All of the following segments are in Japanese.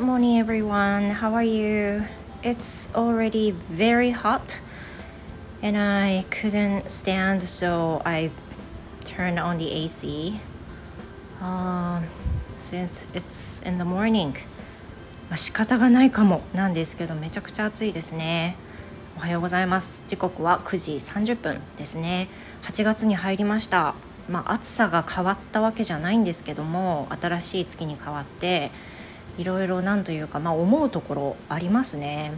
Good morning, everyone. How are you? It's already very hot, and I couldn't stand, so I turned on the AC. Uh, since it's in the morning. まあ、仕方がないかもなんですけどめちゃくちゃ暑いですねおはようございます時刻は9時30分ですね8月に入りましたまあ、暑さが変わったわけじゃないんですけども新しい月に変わっていろいろなんというか、まあ、思うところありますね。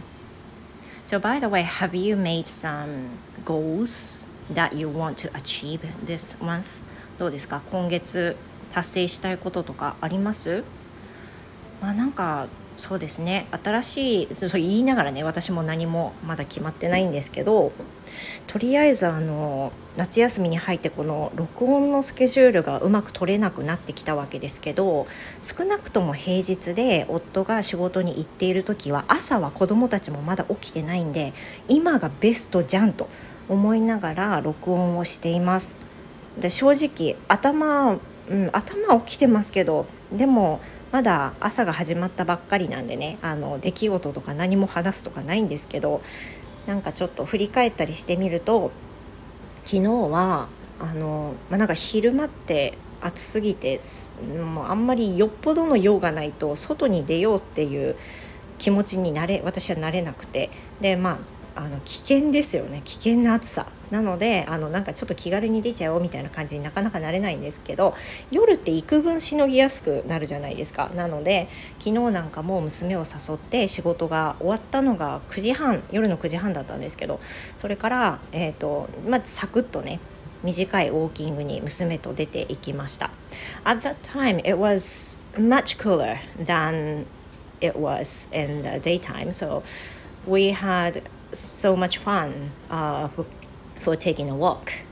So by the way, have you made some goals that you want to achieve this month? どうですか今月達成したいこととかありますまあなんかそうですね新しいそう言いながらね私も何もまだ決まってないんですけどとりあえずあの夏休みに入ってこの録音のスケジュールがうまく取れなくなってきたわけですけど少なくとも平日で夫が仕事に行っている時は朝は子どもたちもまだ起きてないんで今がベストじゃんと思いながら録音をしています。で正直頭、うん、頭起きてますけどでもまだ朝が始まったばっかりなんでねあの出来事とか何も話すとかないんですけどなんかちょっと振り返ったりしてみると昨日はあの、まあ、なんか昼間って暑すぎてもうあんまりよっぽどの用がないと外に出ようっていう気持ちになれ私はなれなくて。でまああの危険ですよね。危険な暑さ。なのであのなんかちょっと気軽に出ちゃおうみたいな感じになかなかなれないんですけど夜って幾分しのぎやすくなるじゃないですか。なので昨日なんかも娘を誘って仕事が終わったのが9時半夜の9時半だったんですけどそれから、えーとまあ、サクッとね短いウォーキングに娘と出ていきました。At that time it was much cooler than it was in the daytime. So we had so much fun、uh, for, for taking a walk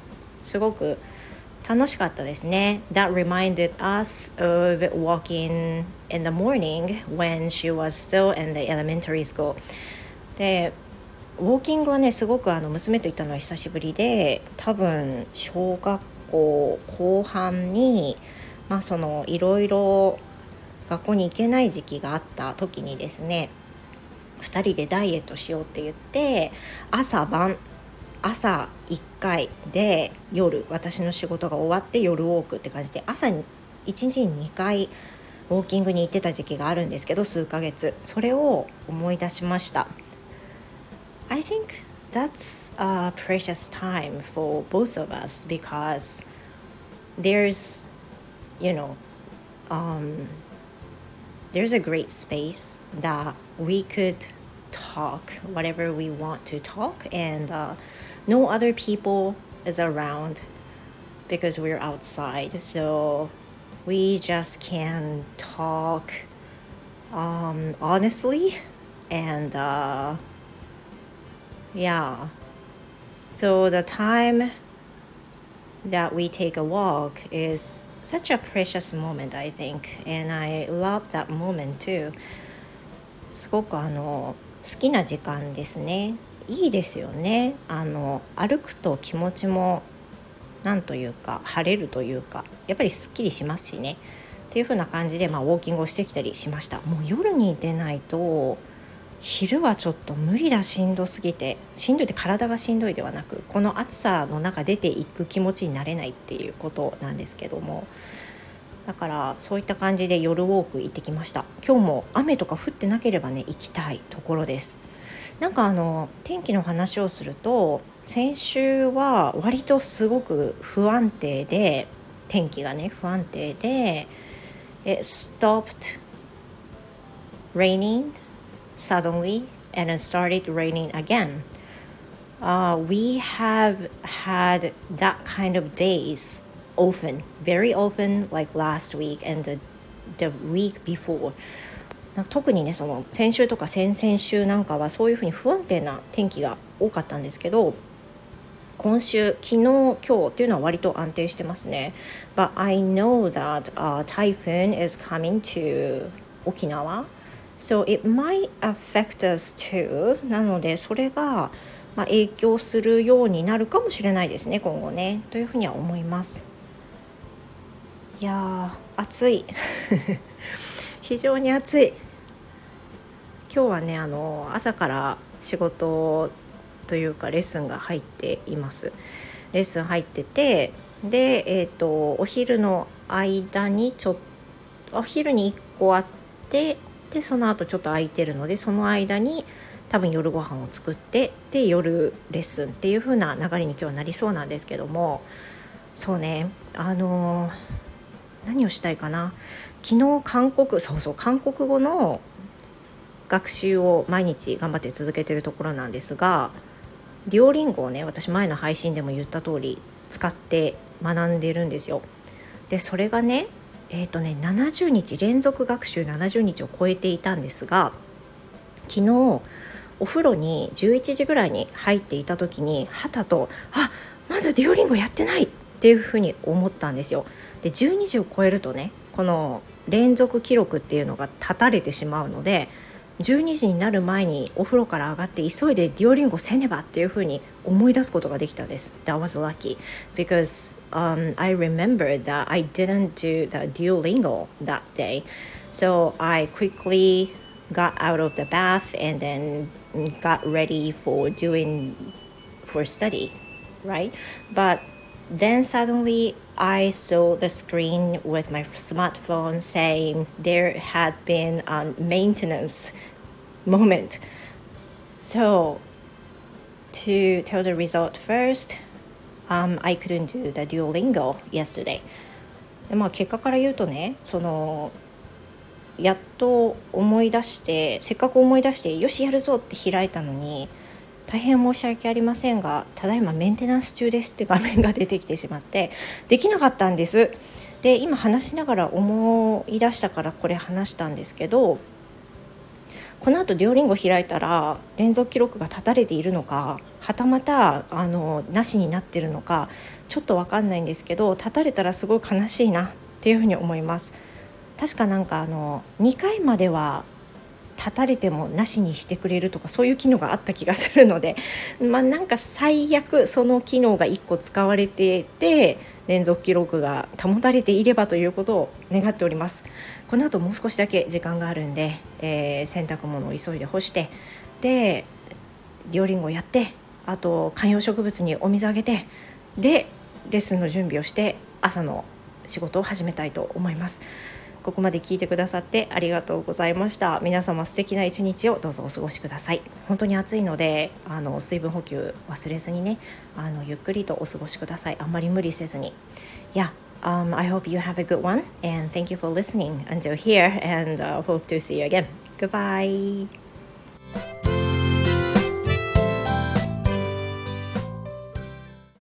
すごく楽しかったですね That reminded us of walking in the morning when she was still in the elementary school でウォーキングはねすごくあの娘と行ったのは久しぶりで多分小学校後半にまあそのいろいろ学校に行けない時期があった時にですね2人でダイエットしようって言って朝晩朝1回で夜私の仕事が終わって夜ウォークって感じで朝に1日に2回ウォーキングに行ってた時期があるんですけど数ヶ月。それを思い出しました。I think that's a precious time for both of us because there's you know um, there's a great space that we could talk whatever we want to talk and uh, no other people is around because we're outside. So we just can talk um, honestly and uh, yeah. So the time that we take a walk is such a precious moment I think. And I love that moment too. すごくあの好きな時間ですね。いいですよね。あの歩くと気持ちもなんというか晴れるというかやっぱりすっきりしますしね。っていう風な感じで、まあ、ウォーキングをしてきたりしました。もう夜に出ないと昼はちょっと無理だしんどすぎて。しんどいって体がしんどいではなくこの暑さの中出ていく気持ちになれないっていうことなんですけども。だからそういった感じで夜ウォーク行ってきました。今日も雨とか降ってなければね行きたいところです。なんかあの天気の話をすると先週は割とすごく不安定で天気がね不安定で It stopped raining suddenly and it started raining again. Uh, we have had that kind of days often, very often, like last week and the, the week before. 特にねその先週とか先々週なんかはそういうふうに不安定な天気が多かったんですけど今週昨日今日っていうのは割と安定してますね。But I know that、uh, typhoon is coming to 沖縄 So it might affect us too. なのでそれがまあ、影響するようになるかもしれないですね今後ね。というふうには思います。いや暑い。非常に暑い。今日はねあの朝から仕事というかレッスンが入っています。レッスン入っててでえっ、ー、とお昼の間にちょっとお昼に1個あってでその後ちょっと空いてるのでその間に多分夜ご飯を作ってで夜レッスンっていう風な流れに今日はなりそうなんですけどもそうねあのー、何をしたいかな昨日韓国そうそう韓国語の学習を毎日頑張って続けてるところなんですがデュオリンゴをね私前の配信でも言った通り使って学んでるんですよ。でそれがねえーとね70日連続学習70日を超えていたんですが昨日お風呂に11時ぐらいに入っていた時にはたとあまだデュオリンゴやってないっていうふうに思ったんですよ。で12時を超えるとねこの連続記録っていうのが立たれてしまうので12時になる前にお風呂から上がって急いでデュオリンゴせねばっていうふうに思い出すことができたんです。That was lucky because、um, I remember that I didn't do the Duolingo that day. So I quickly got out of the bath and then got ready for doing for study, right? But then suddenly I saw the screen with my smartphone saying there had been a maintenance moment. So to tell the result first, um, I couldn't do the Duolingo yesterday. でまあ結果から言うとねそのやっと思い出してせっかく思い出してよしやるぞって開いたのに大変申し訳ありませんがただいまメンテナンス中ですって画面が出てきてしまってできなかったんですで今話しながら思い出したからこれ話したんですけどこのあとデュオリンゴ開いたら連続記録が立たれているのかはたまたあのなしになってるのかちょっと分かんないんですけど立たれたらすごい悲しいなっていうふうに思います。確かなんかあの2回までは立たれてもなしにしてくれるとかそういう機能があった気がするのでまあなんか最悪その機能が1個使われてて連続記録が保たれていればということを願っております。この後もう少しだけ時間があるんで、えー、洗濯物を急いで干してで両リンゴやってあと観葉植物にお水あげてでレッスンの準備をして朝の仕事を始めたいと思います。ここまで聞いてくださってありがとうございました皆様素敵な一日をどうぞお過ごしください本当に暑いのであの水分補給忘れずにねあのゆっくりとお過ごしくださいあんまり無理せずに Yeah Um, I hope you have a good one and thank you for listening until here and uh, hope to see you again. Goodbye.